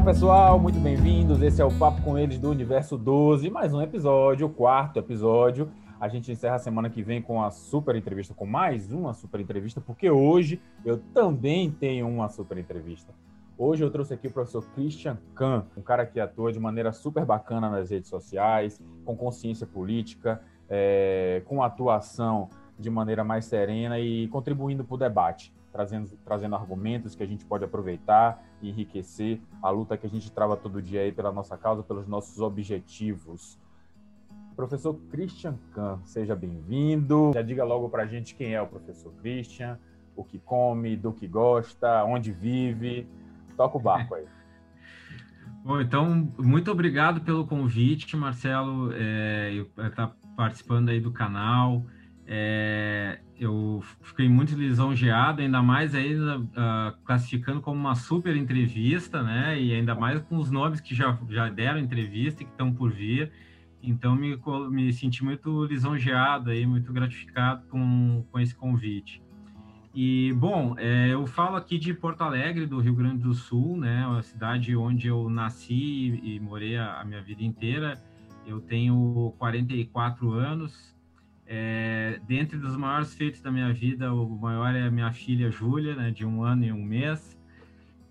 Olá pessoal, muito bem-vindos. Esse é o Papo com eles do Universo 12, mais um episódio, o quarto episódio. A gente encerra a semana que vem com a super entrevista, com mais uma super entrevista, porque hoje eu também tenho uma super entrevista. Hoje eu trouxe aqui o professor Christian Kahn, um cara que atua de maneira super bacana nas redes sociais, com consciência política, é, com atuação de maneira mais serena e contribuindo para o debate trazendo, trazendo argumentos que a gente pode aproveitar e enriquecer a luta que a gente trava todo dia aí pela nossa causa, pelos nossos objetivos. Professor Christian Kahn, seja bem-vindo. Já diga logo para a gente quem é o professor Christian, o que come, do que gosta, onde vive. Toca o barco aí. Bom, então, muito obrigado pelo convite, Marcelo, é, estar tá participando aí do canal. É, eu fiquei muito lisonjeado, ainda mais ainda uh, classificando como uma super entrevista, né? E ainda mais com os nomes que já, já deram entrevista e que estão por vir. Então, me, me senti muito lisonjeado aí, muito gratificado com, com esse convite. E, bom, é, eu falo aqui de Porto Alegre, do Rio Grande do Sul, né? Uma cidade onde eu nasci e morei a, a minha vida inteira. Eu tenho 44 anos, é, dentre dos maiores feitos da minha vida, o maior é a minha filha Júlia, né, de um ano e um mês.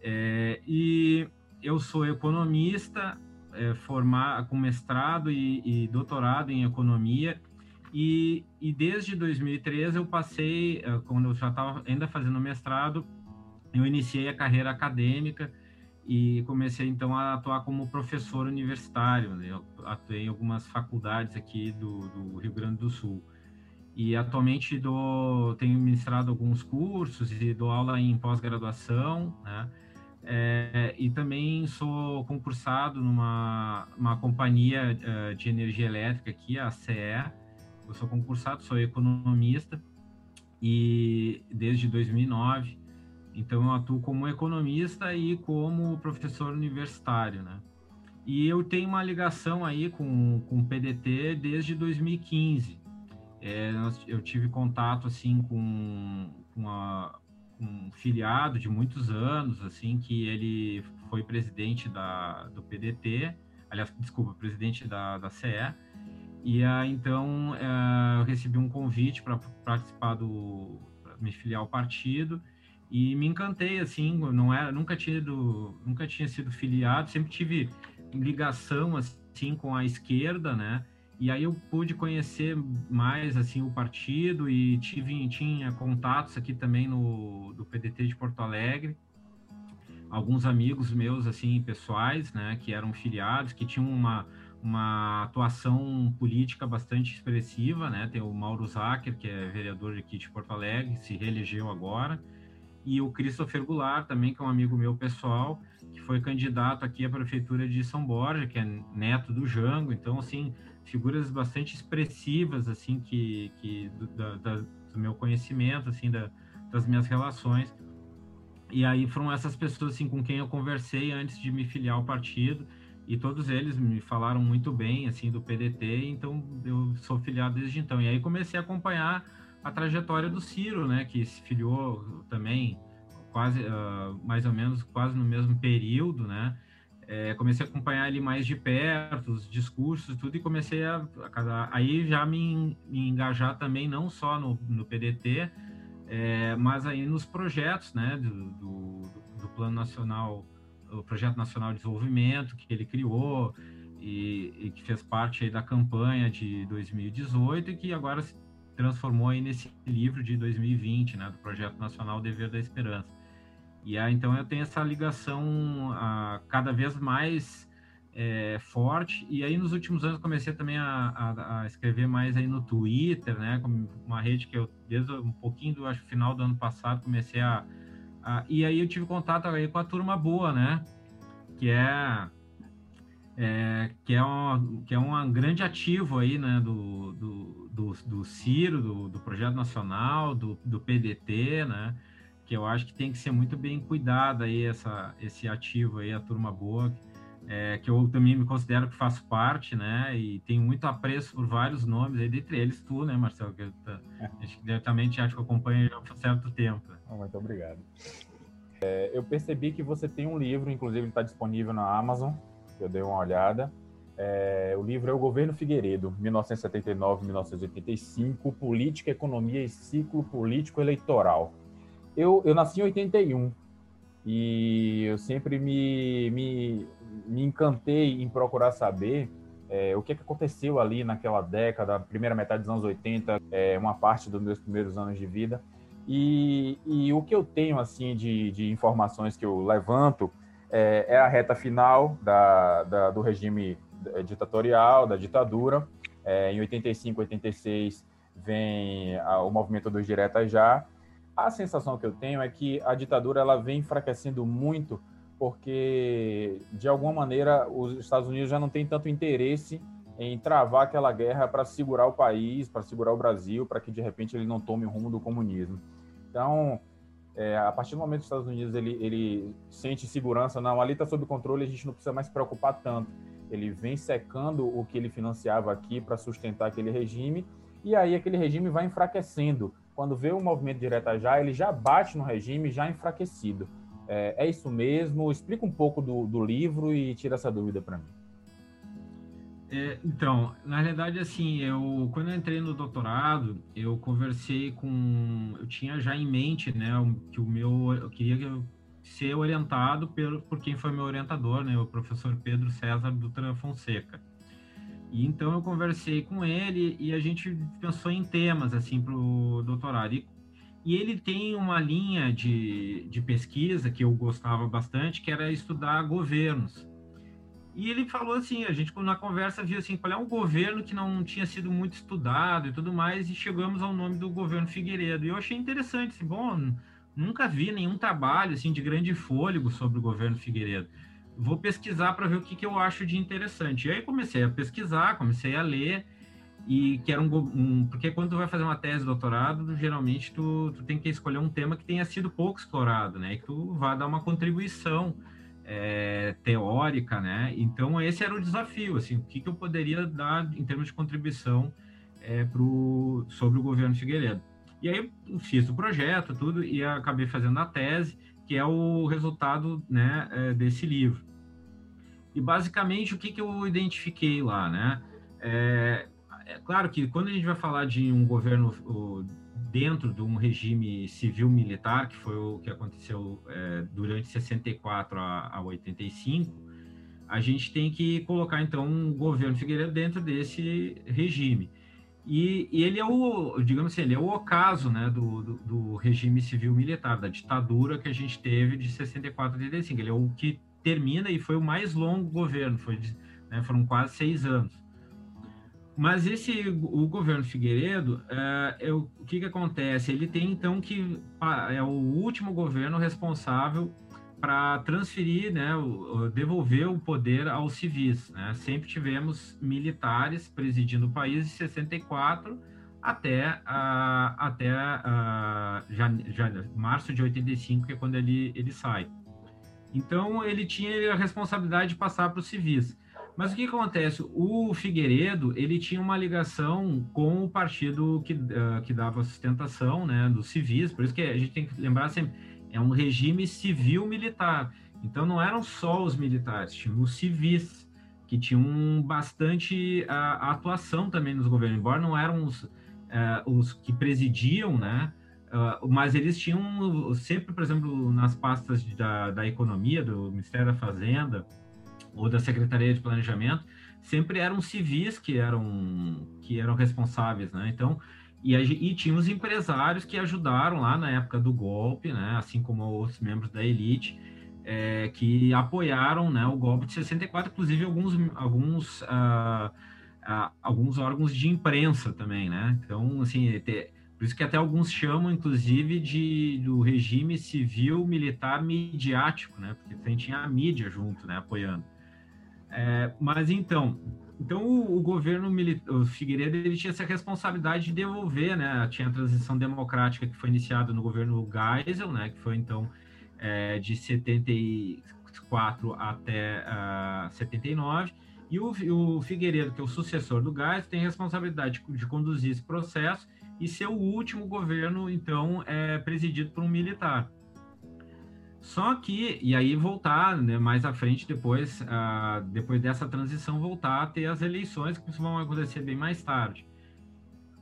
É, e eu sou economista, é, formar, com mestrado e, e, doutorado em economia. E, e, desde 2013 eu passei, é, quando eu já estava ainda fazendo mestrado, eu iniciei a carreira acadêmica e comecei então a atuar como professor universitário. Né? Eu atuei em algumas faculdades aqui do, do Rio Grande do Sul. E atualmente dou, tenho ministrado alguns cursos e dou aula em pós-graduação, né? É, e também sou concursado numa uma companhia uh, de energia elétrica aqui, a CE. Eu sou concursado, sou economista e desde 2009. Então eu atuo como economista e como professor universitário, né? E eu tenho uma ligação aí com, com o PDT desde 2015. É, eu tive contato assim com, com, a, com, um filiado de muitos anos, assim que ele foi presidente da, do PDT, aliás, desculpa, presidente da, da CE. E então é, eu recebi um convite para participar do, me filiar ao partido e me encantei assim, não era, nunca tinha nunca tinha sido filiado, sempre tive ligação assim com a esquerda, né? E aí eu pude conhecer mais assim o partido e tive tinha contatos aqui também no do PDT de Porto Alegre. Alguns amigos meus assim pessoais, né, que eram filiados, que tinham uma uma atuação política bastante expressiva, né? Tem o Mauro Zacher, que é vereador aqui de Porto Alegre, se reelegeu agora, e o Christopher Goulart também, que é um amigo meu pessoal, que foi candidato aqui à prefeitura de São Borja, que é neto do Jango. Então, assim, figuras bastante expressivas, assim, que, que do, da, do meu conhecimento, assim, da, das minhas relações. E aí foram essas pessoas, assim, com quem eu conversei antes de me filiar ao partido, e todos eles me falaram muito bem, assim, do PDT, então eu sou filiado desde então. E aí comecei a acompanhar a trajetória do Ciro, né, que se filiou também quase, uh, mais ou menos, quase no mesmo período, né, é, comecei a acompanhar ele mais de perto, os discursos tudo, e comecei a, a aí já me, me, engajar também, não só no, no PDT, é, mas aí nos projetos, né, do, do, do, Plano Nacional, o Projeto Nacional de Desenvolvimento que ele criou e, e, que fez parte da campanha de 2018 e que agora transformou aí nesse livro de 2020, né, do Projeto Nacional Dever da Esperança. E aí, então eu tenho essa ligação a, cada vez mais é, forte. E aí nos últimos anos comecei também a, a, a, escrever mais aí no Twitter, né? Uma rede que eu desde um pouquinho do acho final do ano passado comecei a, a e aí eu tive contato aí com a turma boa, né? Que é, é que é um que é um grande ativo aí, né? Do, do, do, do Ciro, do, do projeto nacional, do, do PDT, né? que eu acho que tem que ser muito bem cuidada aí essa, esse ativo aí, a turma boa, é, que eu também me considero que faço parte, né? E tenho muito apreço por vários nomes, aí, dentre eles tu, né, Marcelo? Que eu, é. acho que diretamente acho que acompanho já há certo tempo. Muito obrigado. É, eu percebi que você tem um livro, inclusive está disponível na Amazon, eu dei uma olhada. É, o livro é O Governo Figueiredo, 1979-1985, Política, Economia e Ciclo Político Eleitoral. Eu, eu nasci em 81 e eu sempre me, me, me encantei em procurar saber é, o que, que aconteceu ali naquela década, primeira metade dos anos 80, é, uma parte dos meus primeiros anos de vida. E, e o que eu tenho assim de, de informações que eu levanto é, é a reta final da, da, do regime ditatorial, da ditadura. É, em 85, 86 vem a, o movimento dos diretas já. A sensação que eu tenho é que a ditadura ela vem enfraquecendo muito porque de alguma maneira os Estados Unidos já não têm tanto interesse em travar aquela guerra para segurar o país, para segurar o Brasil, para que de repente ele não tome o rumo do comunismo. Então, é, a partir do momento que os Estados Unidos ele, ele sente segurança, não, ali está sob controle, a gente não precisa mais se preocupar tanto. Ele vem secando o que ele financiava aqui para sustentar aquele regime, e aí aquele regime vai enfraquecendo. Quando vê o movimento direta já, ele já bate no regime já enfraquecido. É, é isso mesmo? Explica um pouco do, do livro e tira essa dúvida para mim. É, então, na realidade, assim, eu quando eu entrei no doutorado, eu conversei com, eu tinha já em mente, né, que o meu, eu queria ser orientado por, por quem foi meu orientador, né, o professor Pedro César Dutra Fonseca. E então eu conversei com ele e a gente pensou em temas assim para o doutorado. E e ele tem uma linha de, de pesquisa que eu gostava bastante, que era estudar governos. E ele falou assim, a gente na conversa viu assim, qual é um governo que não tinha sido muito estudado e tudo mais, e chegamos ao nome do governo Figueiredo. E eu achei interessante, assim, bom, nunca vi nenhum trabalho assim de grande fôlego sobre o governo Figueiredo. Vou pesquisar para ver o que, que eu acho de interessante. E aí comecei a pesquisar, comecei a ler, e que era um, um, porque quando tu vai fazer uma tese de doutorado, geralmente tu, tu tem que escolher um tema que tenha sido pouco explorado, né? E que tu vá dar uma contribuição é, teórica, né? Então esse era o desafio, assim, o que, que eu poderia dar em termos de contribuição é, pro, sobre o governo Figueiredo. E aí fiz o projeto, tudo, e acabei fazendo a tese, que é o resultado né, é, desse livro. E basicamente o que, que eu identifiquei lá, né? É, é claro que quando a gente vai falar de um governo dentro de um regime civil-militar, que foi o que aconteceu é, durante 64 a, a 85, a gente tem que colocar, então, um governo Figueiredo dentro desse regime. E, e, ele é o, digamos assim, ele é o ocaso né, do, do, do regime civil-militar, da ditadura que a gente teve de 64 a 85. Ele é o que termina e foi o mais longo governo, foi, né, foram quase seis anos. Mas esse o governo Figueiredo, é, é, o que, que acontece? Ele tem então que é o último governo responsável para transferir, né, o, devolver o poder aos civis. Né? Sempre tivemos militares presidindo o país de 64 até, uh, até uh, já, já, março de 85, que é quando ele, ele sai. Então, ele tinha a responsabilidade de passar para os civis. Mas o que acontece? O Figueiredo ele tinha uma ligação com o partido que, uh, que dava sustentação né, dos civis, por isso que a gente tem que lembrar sempre, é um regime civil-militar. Então não eram só os militares, tinham os civis, que tinham bastante uh, atuação também nos governos, embora não eram os, uh, os que presidiam, né? Uh, mas eles tinham sempre, por exemplo, nas pastas da, da economia, do Ministério da Fazenda, ou da Secretaria de Planejamento, sempre eram civis que eram que eram responsáveis, né? Então, e, e tinha os empresários que ajudaram lá na época do golpe, né? Assim como os membros da elite, é, que apoiaram, né? O golpe de 64, inclusive alguns alguns uh, uh, alguns órgãos de imprensa também, né? Então, assim, te, por isso que até alguns chamam, inclusive, de do regime civil militar midiático, né? Porque também tinha a mídia junto, né? Apoiando. É, mas então, então o, o governo o Figueiredo ele tinha essa responsabilidade de devolver, né? Tinha a transição democrática que foi iniciada no governo Geisel, né? Que foi então é, de 74 até uh, 79. E o, o Figueiredo, que é o sucessor do Geisel, tem responsabilidade de, de conduzir esse processo e ser o último governo, então, é, presidido por um militar. Só que, e aí voltar, né, mais à frente, depois, uh, depois dessa transição, voltar a ter as eleições que vão acontecer bem mais tarde.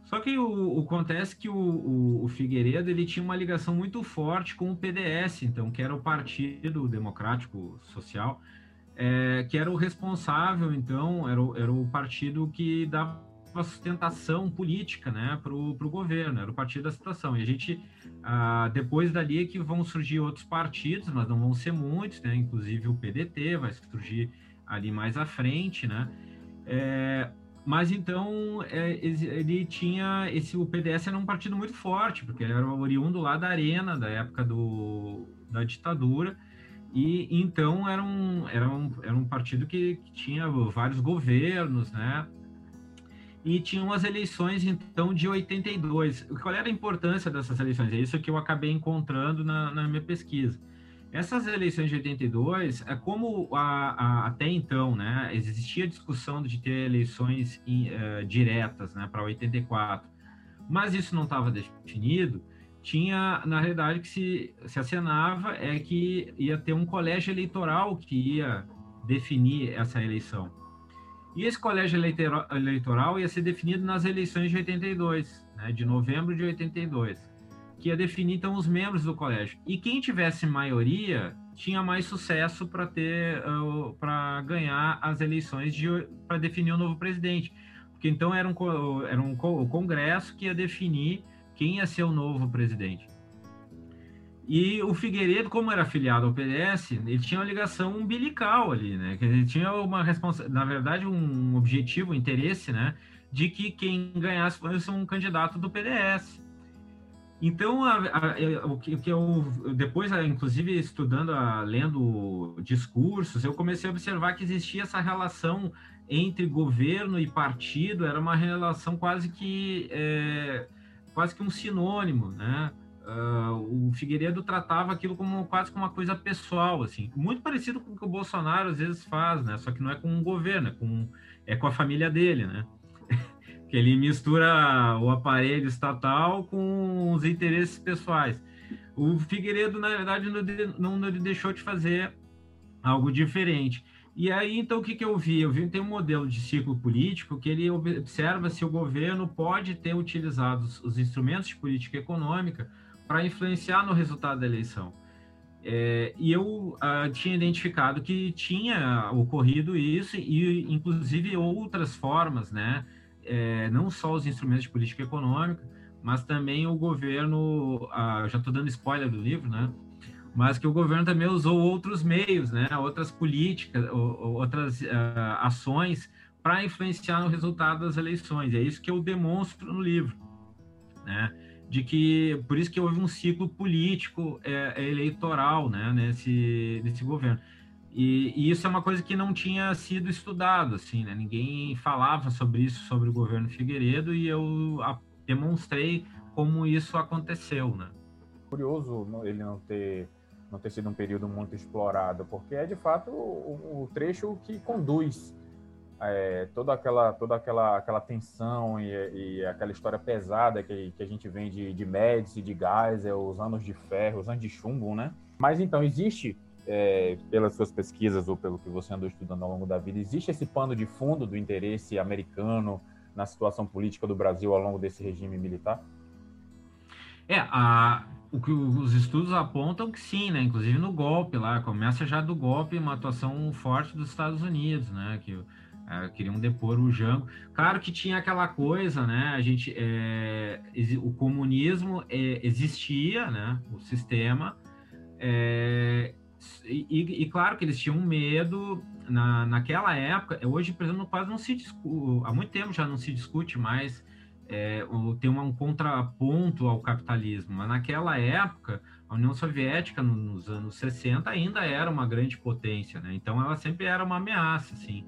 Só que o, o acontece que o, o, o, Figueiredo ele tinha uma ligação muito forte com o PDS, então, que era o Partido Democrático Social, é, que era o responsável, então, era o, era o partido que dava sustentação política né, para o governo, era o partido da situação. E a gente, ah, depois dali é que vão surgir outros partidos, mas não vão ser muitos, né, inclusive o PDT vai surgir ali mais à frente, né? É, mas então é, ele tinha esse o PDS era um partido muito forte porque ele era oriundo lá da arena da época do, da ditadura e então era um, era um, era um partido que, que tinha vários governos né e tinha umas eleições então de 82 qual era a importância dessas eleições é isso que eu acabei encontrando na, na minha pesquisa essas eleições de 82, é como a, a, até então, né, existia discussão de ter eleições in, uh, diretas, né, para 84, mas isso não estava definido. Tinha, na realidade, que se, se acenava é que ia ter um colégio eleitoral que ia definir essa eleição. E esse colégio eleitoral ia ser definido nas eleições de 82, né, de novembro de 82 que ia definir então os membros do colégio. E quem tivesse maioria tinha mais sucesso para ter uh, para ganhar as eleições de para definir o novo presidente. Porque então era um era um o congresso que ia definir quem ia ser o novo presidente. E o Figueiredo, como era afiliado ao PDS, ele tinha uma ligação umbilical ali, né? Ele tinha uma responsa na verdade, um objetivo, um interesse, né? De que quem ganhasse fosse um candidato do PDS. Então, a, a, o, que, eu depois, inclusive estudando, a, lendo discursos, eu comecei a observar que existia essa relação entre governo e partido, era uma relação quase que é, quase que um sinônimo, né? Uh, o Figueiredo tratava aquilo como quase como uma coisa pessoal, assim, muito parecido com o que o Bolsonaro às vezes faz, né? Só que não é com o governo, é com, é com a família dele, né? que ele mistura o aparelho estatal com os interesses pessoais. O Figueiredo, na verdade, não, não deixou de fazer algo diferente. E aí, então, o que, que eu vi? Eu vi tem um modelo de ciclo político que ele observa se o governo pode ter utilizado os instrumentos de política econômica para influenciar no resultado da eleição. É, e eu uh, tinha identificado que tinha ocorrido isso e, inclusive, outras formas, né? é, não só os instrumentos de política econômica, mas também o governo, ah, já estou dando spoiler do livro, né? Mas que o governo também usou outros meios, né? Outras políticas, ou, outras ah, ações para influenciar no resultado das eleições. É isso que eu demonstro no livro, né? De que por isso que houve um ciclo político é, eleitoral, né? Nesse nesse governo. E, e, isso é uma coisa que não tinha sido estudado, assim, né? Ninguém falava sobre isso, sobre o governo Figueiredo, e eu demonstrei como isso aconteceu, né? Curioso ele não ter não ter sido um período muito explorado, porque é de fato o, o trecho que conduz é, toda aquela toda aquela aquela tensão e, e, aquela história pesada que, que a gente vem de, de Médici, de Geisel, os anos de ferro, os anos de chumbo, né? Mas então existe é, pelas suas pesquisas ou pelo que você andou estudando ao longo da vida, existe esse pano de fundo do interesse americano na situação política do Brasil ao longo desse regime militar? É, a, o que os estudos apontam que sim, né? Inclusive no golpe lá, começa já do golpe uma atuação forte dos Estados Unidos, né? Que é, queriam depor o Jango. Claro que tinha aquela coisa, né? A gente, é, o comunismo é, existia, né? O sistema é, e, e, claro que eles tinham medo na, naquela época. Hoje, por exemplo, quase não se discute, há muito tempo já não se discute mais é, tem um contraponto ao capitalismo. Mas naquela época, a União Soviética, nos anos 60, ainda era uma grande potência, né? Então ela sempre era uma ameaça, assim,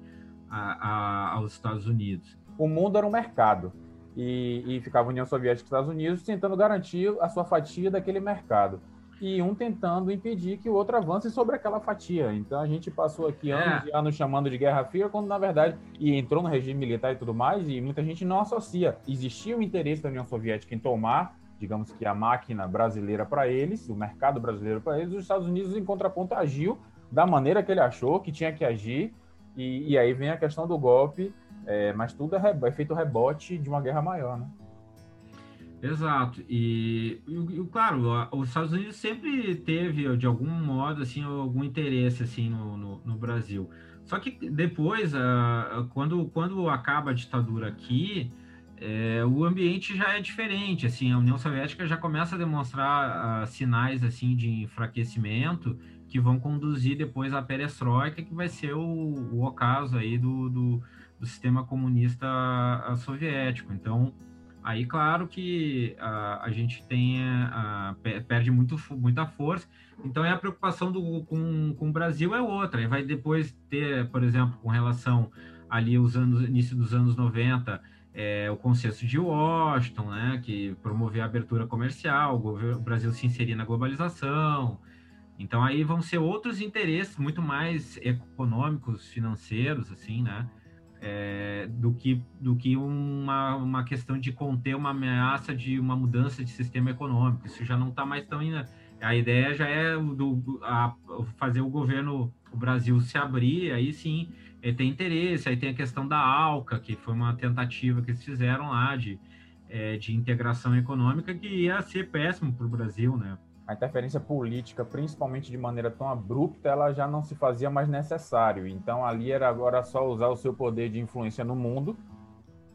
a, a, aos Estados Unidos. O mundo era um mercado. E, e ficava a União Soviética e Estados Unidos tentando garantir a sua fatia daquele mercado e um tentando impedir que o outro avance sobre aquela fatia. Então a gente passou aqui é. anos e anos chamando de Guerra Fria, quando na verdade, e entrou no regime militar e tudo mais, e muita gente não associa. Existia o interesse da União Soviética em tomar digamos que a máquina brasileira para eles, o mercado brasileiro para eles, os Estados Unidos, em contraponto, agiu da maneira que ele achou que tinha que agir, e, e aí vem a questão do golpe, é, mas tudo é, é, feito rebote de uma guerra maior, né? Exato, e, e, claro, os Estados Unidos sempre teve, de algum modo, assim, algum interesse, assim, no, no, no Brasil. Só que depois, quando, quando acaba a ditadura aqui, é, o ambiente já é diferente, assim, a União Soviética já começa a demonstrar uh, sinais, assim, de enfraquecimento que vão conduzir depois à perestroika, que vai ser o, o ocaso aí do, do, do sistema comunista soviético. Então, aí, claro que uh, a gente tem, perde muito, muita força, então, é a preocupação do, com, com o Brasil é outra, vai depois ter, por exemplo, com relação ali os anos, início dos anos 90, é, o consenso de Washington, né, que promoveu a abertura comercial, o, o Brasil se inserir na globalização. Então aí vão ser outros interesses muito mais econômicos, financeiros, assim, né, é, do que do que uma, uma questão de conter uma ameaça de uma mudança de sistema econômico. Isso já não está mais tão a ideia já é do, a, fazer o governo, o Brasil se abrir, aí sim ele tem interesse, aí tem a questão da ALCA, que foi uma tentativa que eles fizeram lá de, é, de integração econômica, que ia ser péssimo para o Brasil, né? A interferência política, principalmente de maneira tão abrupta, ela já não se fazia mais necessário. Então, ali era agora só usar o seu poder de influência no mundo,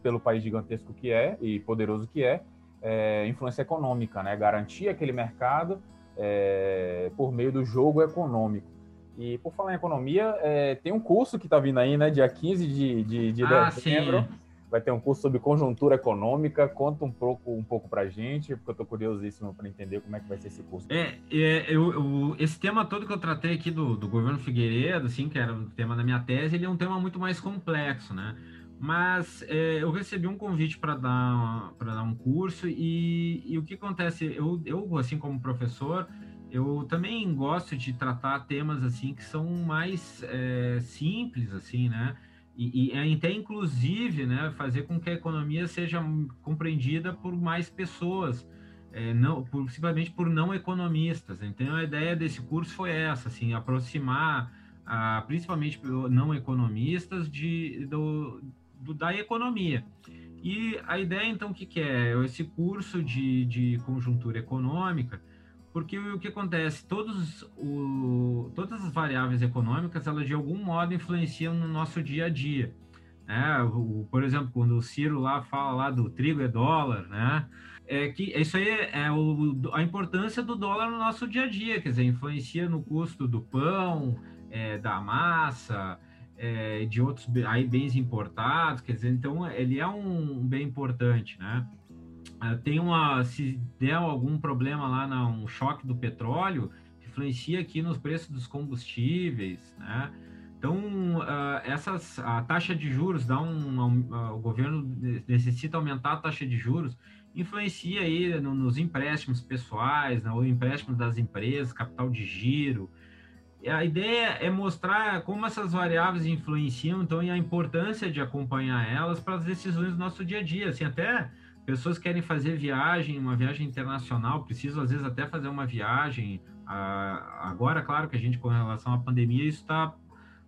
pelo país gigantesco que é e poderoso que é, é influência econômica, né? Garantir aquele mercado é, por meio do jogo econômico. E por falar em economia, é, tem um curso que está vindo aí, né? Dia 15 de, de, de ah, dezembro. Sim. Vai ter um curso sobre conjuntura econômica. Conta um pouco, um pouco para gente, porque eu estou curiosíssimo para entender como é que vai ser esse curso. É, é eu, eu, esse tema todo que eu tratei aqui do, do governo Figueiredo, assim, que era o tema da minha tese, ele é um tema muito mais complexo, né? Mas é, eu recebi um convite para dar, dar um curso e, e, o que acontece? Eu, eu, assim como professor, eu também gosto de tratar temas assim que são mais é, simples, assim, né? E, e, até inclusive, né, fazer com que a economia seja compreendida por mais pessoas, é, não, por, por não economistas. Então a ideia desse curso foi essa, assim, aproximar, a, principalmente não economistas de, do, do, da economia. E a ideia, então, o que, que é? Esse curso de, de conjuntura econômica, porque o, que acontece? Todos o, todas as variáveis econômicas, elas de algum modo influenciam no nosso dia a dia. Né? O, por exemplo, quando o Ciro lá fala lá do trigo é dólar, né? É que isso aí é, é o, a importância do dólar no nosso dia a dia, quer dizer, influencia no custo do pão, é, da massa, é, de outros aí bens importados, quer dizer, então ele é um, um bem importante, né? Ah, tem uma, se der algum problema lá, na, um choque do petróleo, influencia aqui nos preços dos combustíveis, né? Então, uh, essas, a taxa de juros dá um, uh, o governo necessita aumentar a taxa de juros, influencia aí no, nos empréstimos pessoais, né, empréstimo das empresas, capital de giro, a ideia é mostrar como essas variáveis influenciam, então, e a importância de acompanhar elas para as decisões do nosso dia a dia. Assim, até pessoas querem fazer viagem, uma viagem internacional, precisam às vezes até fazer uma viagem. agora, claro que a gente, com relação à pandemia, isso está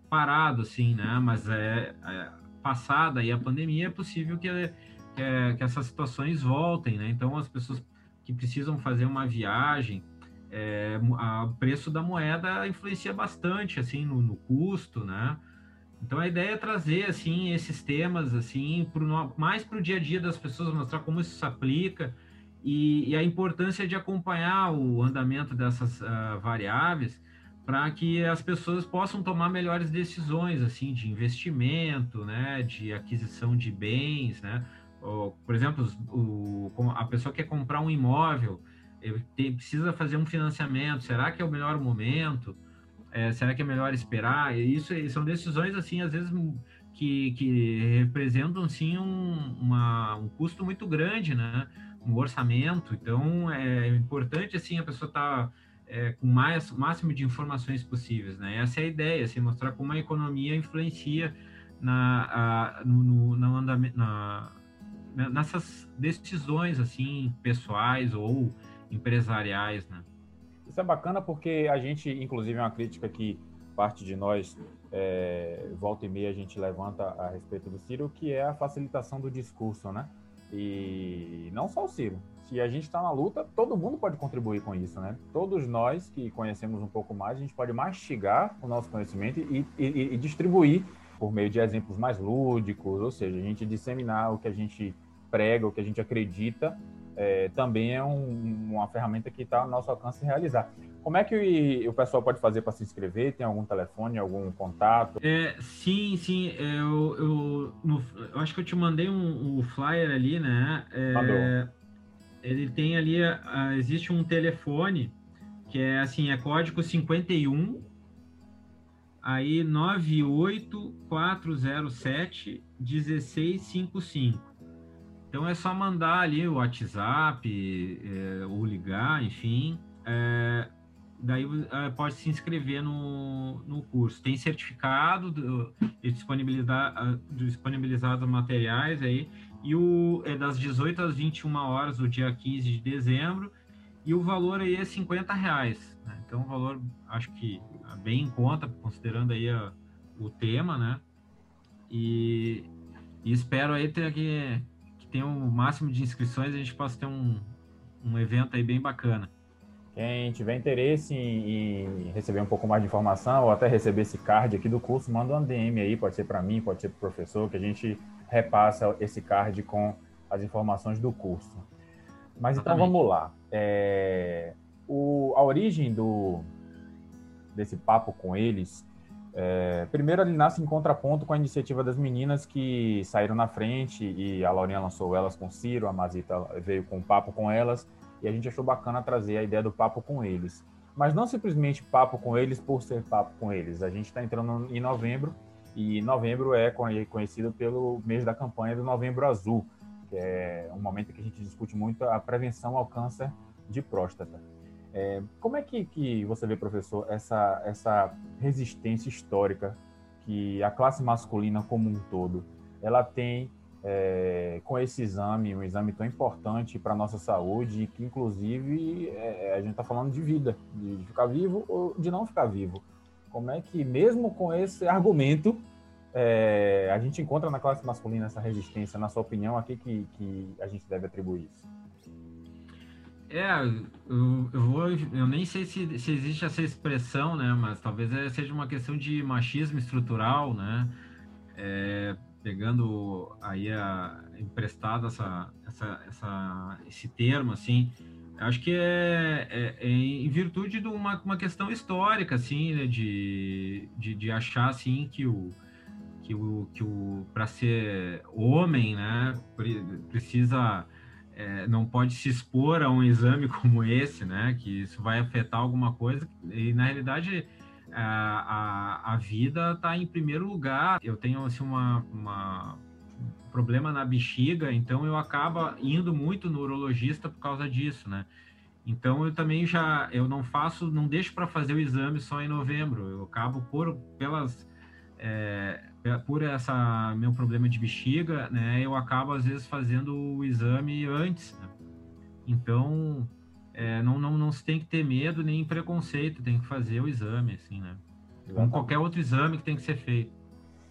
parado, assim, né? Mas é, é passada aí a pandemia, é possível que, que, que essas situações voltem, né? Então, as pessoas que precisam fazer uma viagem, é, o preço da moeda influencia bastante assim no, no, custo, né? Então a ideia é trazer assim esses temas assim pro, mais para o dia a dia das pessoas, mostrar como isso se aplica e, e a importância de acompanhar o andamento dessas uh, variáveis para que as pessoas possam tomar melhores decisões assim de investimento, né? De aquisição de bens, né? Por exemplo, o, a pessoa quer comprar um imóvel tem, precisa fazer um financiamento, será que é o melhor momento? É, será que é melhor esperar? Isso são decisões, assim, às vezes que, que representam, sim, um, uma, um custo muito grande, né? Um orçamento. Então, é importante, assim, a pessoa estar... Tá, é, com mais máximo de informações possíveis, né? Essa é a ideia, assim, mostrar como a economia influencia na, a, no, no andamento, na, nessas decisões assim pessoais ou empresariais, né? Isso é bacana porque a gente, inclusive, é uma crítica que parte de nós, é, volta e meia, a gente levanta a respeito do Ciro, que é a facilitação do discurso, né? E não só o Ciro. Se a gente está na luta, todo mundo pode contribuir com isso, né? Todos nós que conhecemos um pouco mais, a gente pode mastigar o nosso conhecimento e, e, e distribuir por meio de exemplos mais lúdicos, ou seja, a gente disseminar o que a gente prega, o que a gente acredita, é, também é um, uma ferramenta que está ao nosso alcance realizar. Como é que o pessoal pode fazer para se inscrever? Tem algum telefone, algum contato? É, sim, sim. Eu, eu, no, eu acho que eu te mandei um, um flyer ali, né? É, ele tem ali, uh, existe um telefone que é assim, é código 51 aí 98407 1655. Então é só mandar ali o WhatsApp, é, ou ligar, enfim. É, daí é, pode se inscrever no, no curso. Tem certificado do, de disponibilizar, disponibilizados materiais aí, e o, é das 18 às 21 horas do dia 15 de dezembro, e o valor aí é 50 reais. Né? Então, o valor, acho que bem em conta, considerando aí a, o tema, né? E, e espero aí ter que, que tenha o um máximo de inscrições a gente possa ter um, um evento aí bem bacana. Quem tiver interesse em, em, receber um pouco mais de informação ou até receber esse card aqui do curso, manda um DM aí, pode ser para mim, pode ser para o professor, que a gente repassa esse card com as informações do curso. Mas então vamos lá. É, o, a origem do, desse papo com eles, é, primeiro ele nasce em contraponto com a iniciativa das meninas que saíram na frente e a Laurinha lançou elas com Ciro, a Mazita veio com um papo com elas e a gente achou bacana trazer a ideia do papo com eles. Mas não simplesmente papo com eles por ser papo com eles. A gente está entrando em novembro e novembro é conhecido pelo mês da campanha do Novembro Azul, que é um momento que a gente discute muito a prevenção ao câncer de próstata. É, como é que, que você vê, professor, essa, essa resistência histórica que a classe masculina como um todo ela tem é, com esse exame, um exame tão importante para a nossa saúde, que inclusive é, a gente está falando de vida, de ficar vivo ou de não ficar vivo. Como é que, mesmo com esse argumento, é, a gente encontra na classe masculina essa resistência? Na sua opinião, a que, que, que a gente deve atribuir isso? É, eu, eu, vou, eu nem sei se, se existe essa expressão, né? Mas talvez é, seja uma questão de machismo estrutural, né? É, pegando aí a, emprestado essa, essa, essa, esse termo, assim, acho que é, é, é, em virtude de uma, uma questão histórica, assim, né? de, de, de achar, assim, que o que o, que o para ser homem, né, precisa é, não pode se expor a um exame como esse, né? Que isso vai afetar alguma coisa. E na realidade a, a, a vida está em primeiro lugar. Eu tenho assim uma, uma um problema na bexiga, então eu acabo indo muito no urologista por causa disso, né? Então eu também já eu não faço, não deixo para fazer o exame só em novembro. Eu acabo por pelas é, é, por essa meu problema de bexiga, né, eu acabo às vezes fazendo o exame antes. Né? Então, é, não, não, não se tem que ter medo nem preconceito, tem que fazer o exame, assim, né? Como qualquer outro exame que tem que ser feito.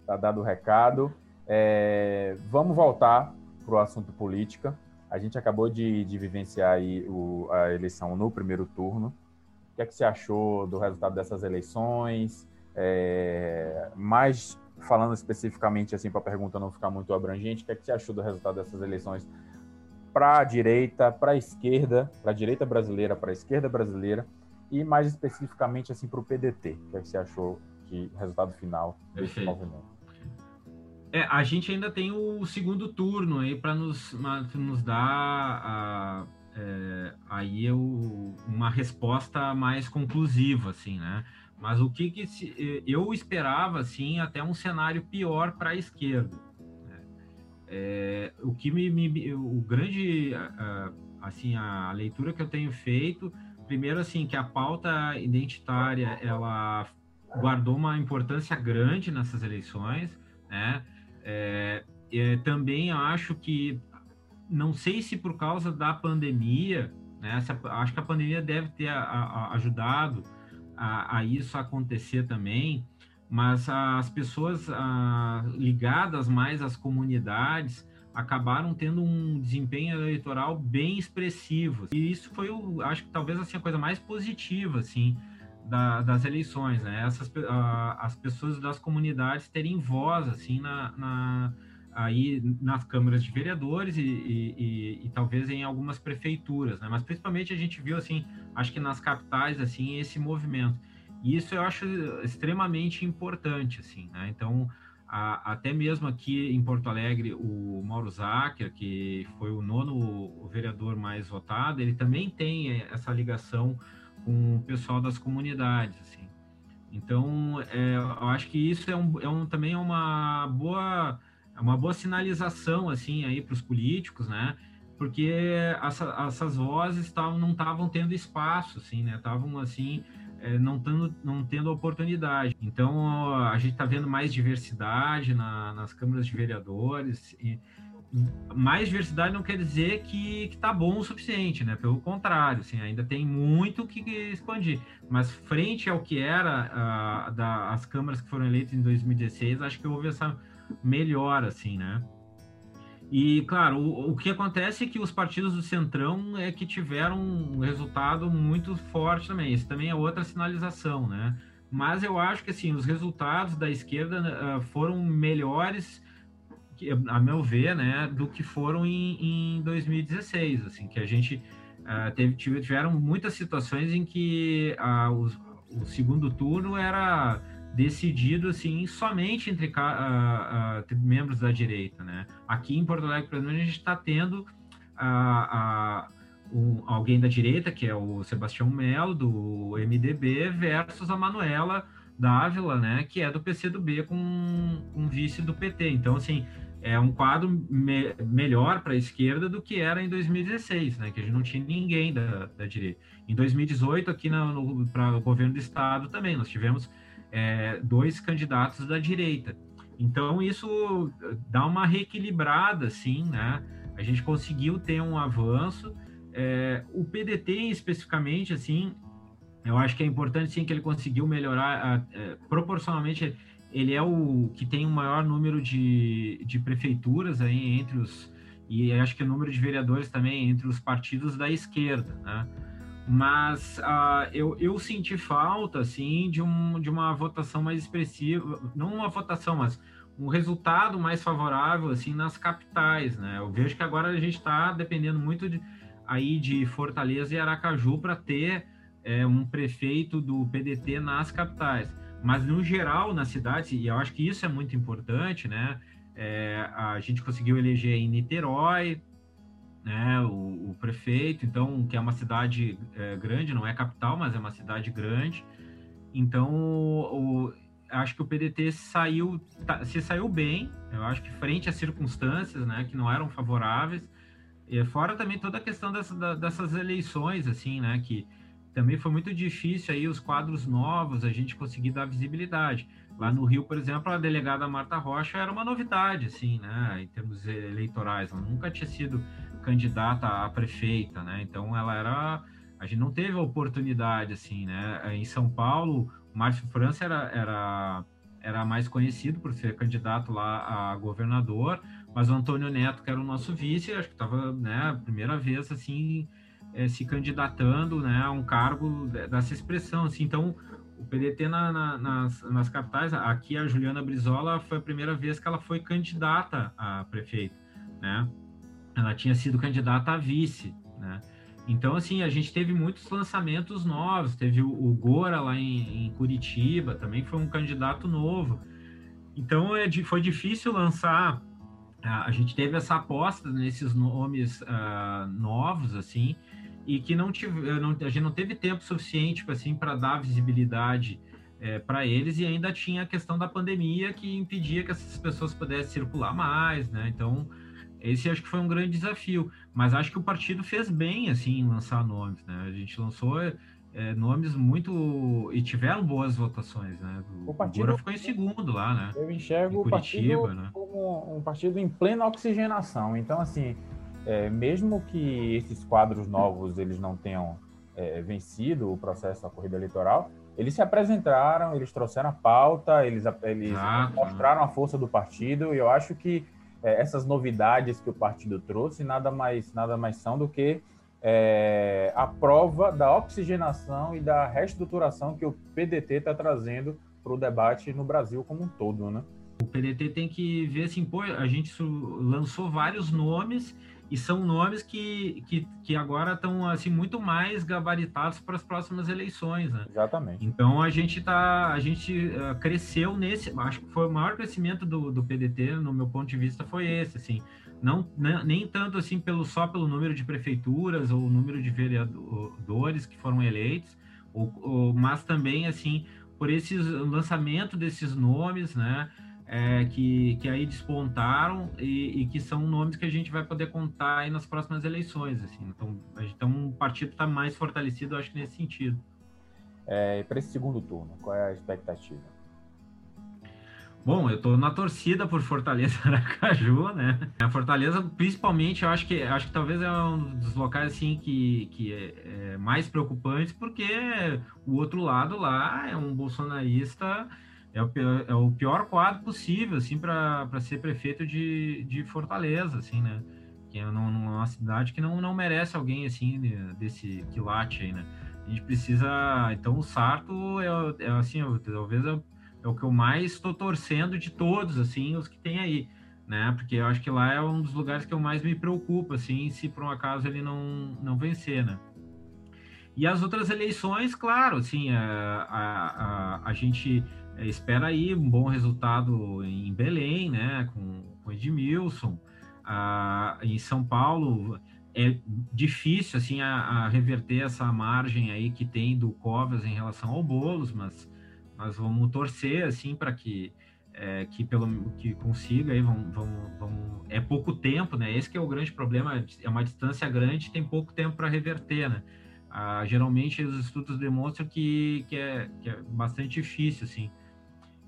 Tá dado o recado. É, vamos voltar para o assunto política. A gente acabou de, de vivenciar aí o, a eleição no primeiro turno. O que é que você achou do resultado dessas eleições? É, mais falando especificamente assim para a pergunta não ficar muito abrangente, o que, é que você achou do resultado dessas eleições para a direita, para a esquerda, para a direita brasileira, para a esquerda brasileira e mais especificamente assim para o PDT? O que, é que você achou de resultado final desse Perfeito. movimento? É, a gente ainda tem o segundo turno aí para nos, nos dar a, é, aí o, uma resposta mais conclusiva, assim, né? Mas o que, que se, eh, eu esperava, assim, até um cenário pior para a esquerda. É, o que me, me, o grande, assim, a leitura que eu tenho feito, primeiro, assim, que a pauta identitária, ela guardou uma importância grande nessas eleições, né? É, também acho que não sei se por causa da pandemia, né, essa, acho que a pandemia deve ter a, a, ajudado a, a, isso acontecer também, mas as pessoas a, ligadas mais às comunidades acabaram tendo um desempenho eleitoral bem expressivo. E isso foi, o, acho que talvez assim, a coisa mais positiva, assim, da, das eleições, né? Essas, as pessoas das comunidades terem voz, assim, na, na aí nas câmaras de vereadores e, e, e, e, talvez em algumas prefeituras, né? Mas principalmente a gente viu assim, acho que nas capitais assim esse movimento. E isso eu acho extremamente importante, assim, né? Então a, até mesmo aqui em Porto Alegre o Mauro Zacher, que foi o nono vereador mais votado, ele também tem essa ligação com o pessoal das comunidades, assim. Então é, eu acho que isso é, um, é um também é uma boa é uma boa sinalização assim aí para os políticos, né? Porque essa, essas vozes tavam, não estavam tendo espaço, assim, né? Estavam assim é, não, tendo, não tendo oportunidade. Então a gente está vendo mais diversidade na, nas câmaras de vereadores. E, mais diversidade não quer dizer que está bom o suficiente, né? Pelo contrário, assim, ainda tem muito que expandir. Mas frente ao que era uh, da, as câmaras que foram eleitas em 2016, acho que houve essa melhor, assim, né? E, claro, o, o, que acontece é que os partidos do Centrão é que tiveram um resultado muito forte também. Isso também é outra sinalização, né? Mas eu acho que, assim, os resultados da esquerda uh, foram melhores, a meu ver, né, do que foram em, em 2016, assim, que a gente uh, teve, tiveram muitas situações em que uh, os, o segundo turno era decidido assim somente entre uh, uh, membros da direita, né? Aqui em Porto Alegre, por exemplo, a gente está tendo uh, um, alguém da direita, que é o Sebastião Melo, do MDB, versus a Manuela Dávila, né? Que é do PCdoB com um vice do PT. Então, assim, é um quadro me melhor para a esquerda do que era em 2016, né? Que a gente não tinha ninguém da, da direita. Em 2018, aqui para o governo do estado também, nós tivemos é, dois candidatos da direita. Então isso dá uma reequilibrada, assim, né? A gente conseguiu ter um avanço. É, o PDT especificamente, assim, eu acho que é importante sim que ele conseguiu melhorar a, é, proporcionalmente. Ele é o que tem o maior número de, de prefeituras aí entre os e acho que o número de vereadores também entre os partidos da esquerda, né? Mas uh, eu, eu senti falta assim de, um, de uma votação mais expressiva, não uma votação, mas um resultado mais favorável assim nas capitais, né? Eu vejo que agora a gente está dependendo muito de, aí de Fortaleza e Aracaju para ter é, um prefeito do PDT nas capitais, mas no geral na cidade e eu acho que isso é muito importante, né? É, a gente conseguiu eleger em Niterói, né, o, o, prefeito, então, que é uma cidade é, grande, não é capital, mas é uma cidade grande. Então, o, o, acho que o PDT saiu, tá, se saiu bem, eu acho que frente às circunstâncias, né, que não eram favoráveis, e fora também toda a questão dessa, dessas eleições, assim, né, que também foi muito difícil aí os quadros novos, a gente conseguir dar visibilidade. Lá no Rio, por exemplo, a delegada Marta Rocha era uma novidade, assim, né, em termos eleitorais, ela nunca tinha sido candidata a prefeita, né? Então ela era a gente não teve a oportunidade assim, né? Em São Paulo, o Márcio França era, era era mais conhecido por ser candidato lá a governador, mas o Antônio Neto, que era o nosso vice, acho que estava, né, a primeira vez assim é, se candidatando, né, a um cargo dessa expressão, assim. Então, o PDT na, na, nas, nas capitais, aqui a Juliana Brizola foi a primeira vez que ela foi candidata a prefeito, né? Ela tinha sido candidata a vice, né? Então, assim, a gente teve muitos lançamentos novos. Teve o, o Gora lá em, em, Curitiba, também foi um candidato novo. Então, é, foi difícil lançar. A, gente teve essa aposta nesses nomes uh, novos, assim, e que não tive, não, a gente não teve tempo suficiente, assim, para dar visibilidade é, para eles. E ainda tinha a questão da pandemia que impedia que essas pessoas pudessem circular mais, né? Então, esse acho que foi um grande desafio, mas acho que o partido fez bem assim em lançar nomes, né? A gente lançou é, nomes muito e tiveram boas votações, né? O, o partido Agora ficou em segundo lá, né? Eu enxergo Curitiba, o partido né? como um partido em plena oxigenação. Então, assim, é, mesmo que esses quadros novos eles não tenham é, vencido o processo da corrida eleitoral, eles se apresentaram, eles trouxeram a pauta, eles, eles mostraram a força do partido, e eu acho que é, essas novidades que o partido trouxe nada mais, nada mais são do que é, a prova da oxigenação e da reestruturação que o PDT está trazendo para o debate no Brasil como um todo, né? O PDT tem que ver assim, pô, a gente lançou vários nomes e são nomes que, que, que agora estão assim muito mais gabaritados para as próximas eleições, né? Exatamente. Então a gente tá, a gente uh, cresceu nesse, acho que foi o maior crescimento do, do PDT no meu ponto de vista foi esse, assim, não nem tanto assim pelo só pelo número de prefeituras ou número de vereadores que foram eleitos, ou, ou, mas também assim por esse lançamento desses nomes, né? É, que, que aí despontaram e, e, que são nomes que a gente vai poder contar aí nas próximas eleições. Assim. Então, então o partido está mais fortalecido, acho que nesse sentido. É, Para esse segundo turno, qual é a expectativa? Bom, eu estou na torcida por Fortaleza Aracaju, né? A Fortaleza, principalmente, eu acho que acho que talvez é um dos locais assim que, que é, é mais preocupantes, porque o outro lado lá é um bolsonarista é o, pior, é o pior quadro possível, assim, para ser prefeito de, de Fortaleza, assim, né? Que é numa cidade que não, não merece alguém, assim, desse quilate aí, né? A gente precisa... Então, o Sarto é, é assim, talvez é, é o que eu mais estou torcendo de todos, assim, os que tem aí, né? Porque eu acho que lá é um dos lugares que eu mais me preocupo, assim, se por um acaso ele não, não vencer, né? E as outras eleições, claro, assim, a, a, a, a gente é, espera aí um bom resultado em Belém, né, com, com Edmilson. Ah, em São Paulo é difícil assim a, a, reverter essa margem aí que tem do Covas em relação ao Bolos, mas mas vamos torcer assim para que é, que pelo que consiga aí vamos, vamos, vamos, é pouco tempo, né? Esse que é o grande problema, é uma distância grande, tem pouco tempo para reverter, né? Ah, geralmente os estudos demonstram que, que, é, que é bastante difícil assim.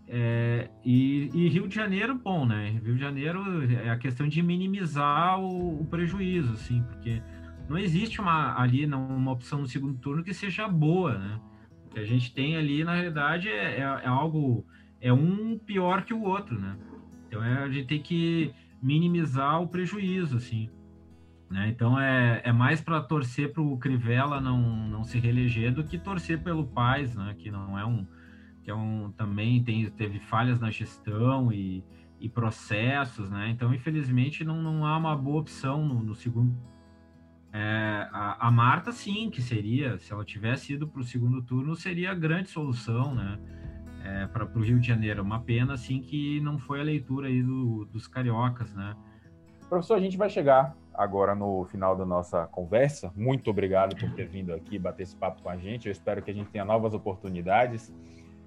É, e, e, Rio de Janeiro, bom, né? Rio de Janeiro é a questão de minimizar o, o prejuízo, assim, porque não existe uma ali uma opção no segundo turno que seja boa, né? O que a gente tem ali, na realidade, é, é, é algo, é um pior que o outro, né? Então é, a gente tem que minimizar o prejuízo, assim. Né? Então é, é mais para torcer para o Crivella não, não se reeleger do que torcer pelo Paz, né? Que não é um que é um, também tem, teve falhas na gestão e, e processos, né? Então, infelizmente, não, não há uma boa opção no, no segundo. É, a, a, Marta, sim, que seria, se ela tivesse ido para o segundo turno, seria a grande solução, né? É, para o Rio de Janeiro. Uma pena, assim, que não foi a leitura aí do, dos cariocas, né? Professor, a gente vai chegar agora no final da nossa conversa. Muito obrigado por ter vindo aqui bater esse papo com a gente. Eu espero que a gente tenha novas oportunidades.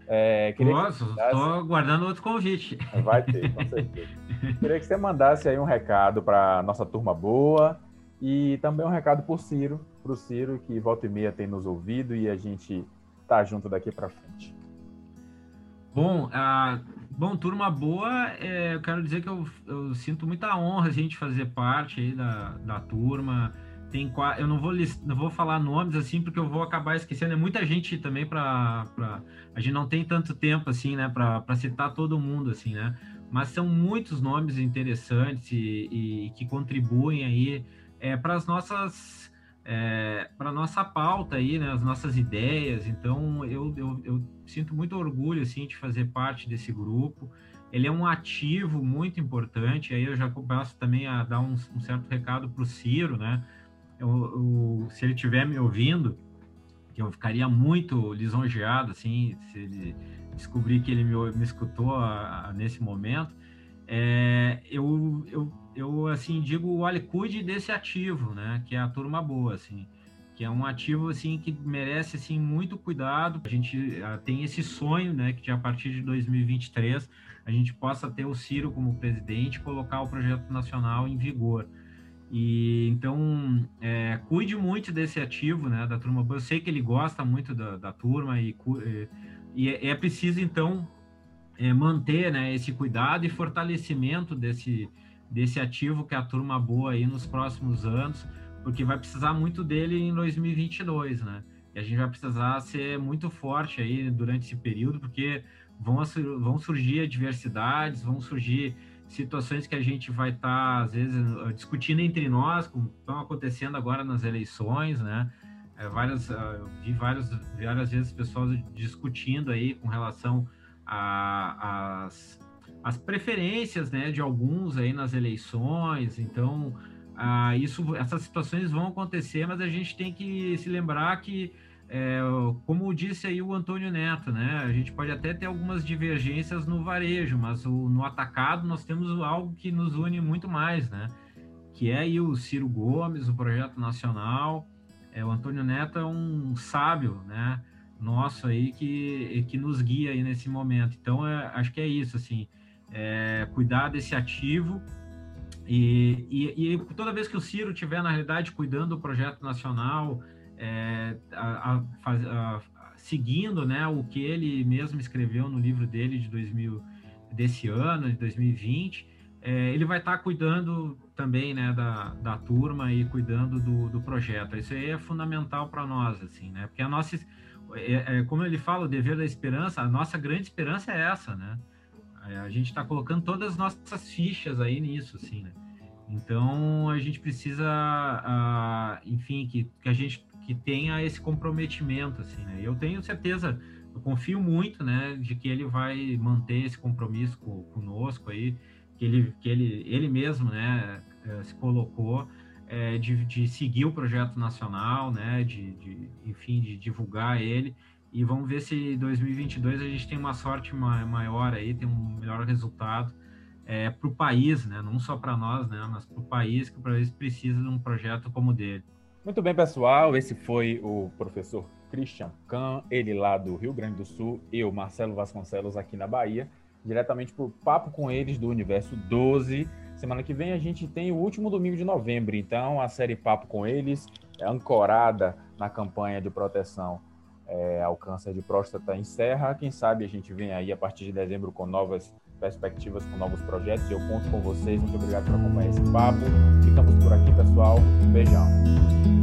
É, Nossa, estou aguardando outro convite. Vai ter, com certeza. queria que você mandasse aí um recado para nossa turma boa e também um recado para o Ciro, para o Ciro que volta e meia tem nos ouvido e a gente tá junto daqui para frente. Bom, a, bom, turma boa, é, eu quero dizer que eu, eu sinto muita honra a gente fazer parte aí da, da turma. Tem eu não vou não vou falar nomes assim porque eu vou acabar esquecendo. É muita gente também para a gente não tem tanto tempo assim né para citar todo mundo assim né. Mas são muitos nomes interessantes e, e que contribuem aí é, para as nossas é, para nossa pauta aí né as nossas ideias. Então eu, eu, eu sinto muito orgulho assim de fazer parte desse grupo. Ele é um ativo muito importante. Aí eu já começo também a dar um, um certo recado para o Ciro né. Eu, se ele estiver me ouvindo, que eu ficaria muito lisonjeado, assim, se ele descobrir que ele me, me escutou a, a, nesse momento, é, eu, eu, eu, assim, digo, olha, cuide desse ativo, né, que é a turma boa, assim, que é um ativo, assim, que merece, assim, muito cuidado. A gente ah, tem esse sonho, né, que a partir de 2023 a gente possa ter o Ciro como presidente colocar o projeto nacional em vigor. E então é, cuide muito desse ativo, né, da turma. Eu sei que ele gosta muito da, da turma e, e é, é preciso então é, manter, né, esse cuidado e fortalecimento desse desse ativo que é a turma boa aí nos próximos anos, porque vai precisar muito dele em 2022, né? E a gente vai precisar ser muito forte aí durante esse período, porque vão, vão surgir adversidades, vão surgir situações que a gente vai estar, tá, às vezes, discutindo entre nós, como estão acontecendo agora nas eleições, né? É, várias, ah, eu vi várias, várias vezes pessoas discutindo aí com relação às as preferências né, de alguns aí nas eleições, então ah, isso, essas situações vão acontecer, mas a gente tem que se lembrar que, é, como disse aí o Antônio Neto, né, a gente pode até ter algumas divergências no varejo, mas o, no atacado nós temos algo que nos une muito mais, né, que é aí o Ciro Gomes, o projeto nacional, é, o Antônio Neto é um sábio, né, nosso aí que, que nos guia aí nesse momento. Então, é, acho que é isso, assim, é, cuidar desse ativo e, e, e, toda vez que o Ciro tiver, na realidade, cuidando do projeto nacional, é, a, a, a, seguindo né, o que ele mesmo escreveu no livro dele de 2000, desse ano, de 2020, é, ele vai estar tá cuidando também né, da, da turma e cuidando do, do projeto. Isso aí é fundamental para nós, assim, né? Porque a nossa, é, é, como ele fala, o dever da esperança, a nossa grande esperança é essa, né? É, a gente está colocando todas as nossas fichas aí nisso, assim, né? Então a gente precisa, uh, enfim, que, que a gente que tenha esse comprometimento, assim, né? Eu tenho certeza, eu confio muito, né, de que ele vai manter esse compromisso com, conosco aí, que ele, que ele, ele mesmo, né, eh, se colocou é, de, de seguir o projeto nacional, né, de, de, enfim, de divulgar ele e vamos ver se 2022 a gente tem uma sorte maior aí, tem um melhor resultado é, para o país, né? Não só para nós, né? Mas para o país que o país precisa de um projeto como dele. Muito bem, pessoal. Esse foi o professor Christian Kahn, ele lá do Rio Grande do Sul, eu, Marcelo Vasconcelos, aqui na Bahia, diretamente para o Papo com eles do Universo 12. Semana que vem a gente tem o último domingo de novembro, então a série Papo com eles é ancorada na campanha de proteção é, ao câncer de próstata encerra. Quem sabe a gente vem aí a partir de dezembro com novas perspectivas, com novos projetos. Eu conto com vocês. Muito obrigado por acompanhar esse papo. Ficamos por aqui, pessoal. Beijão.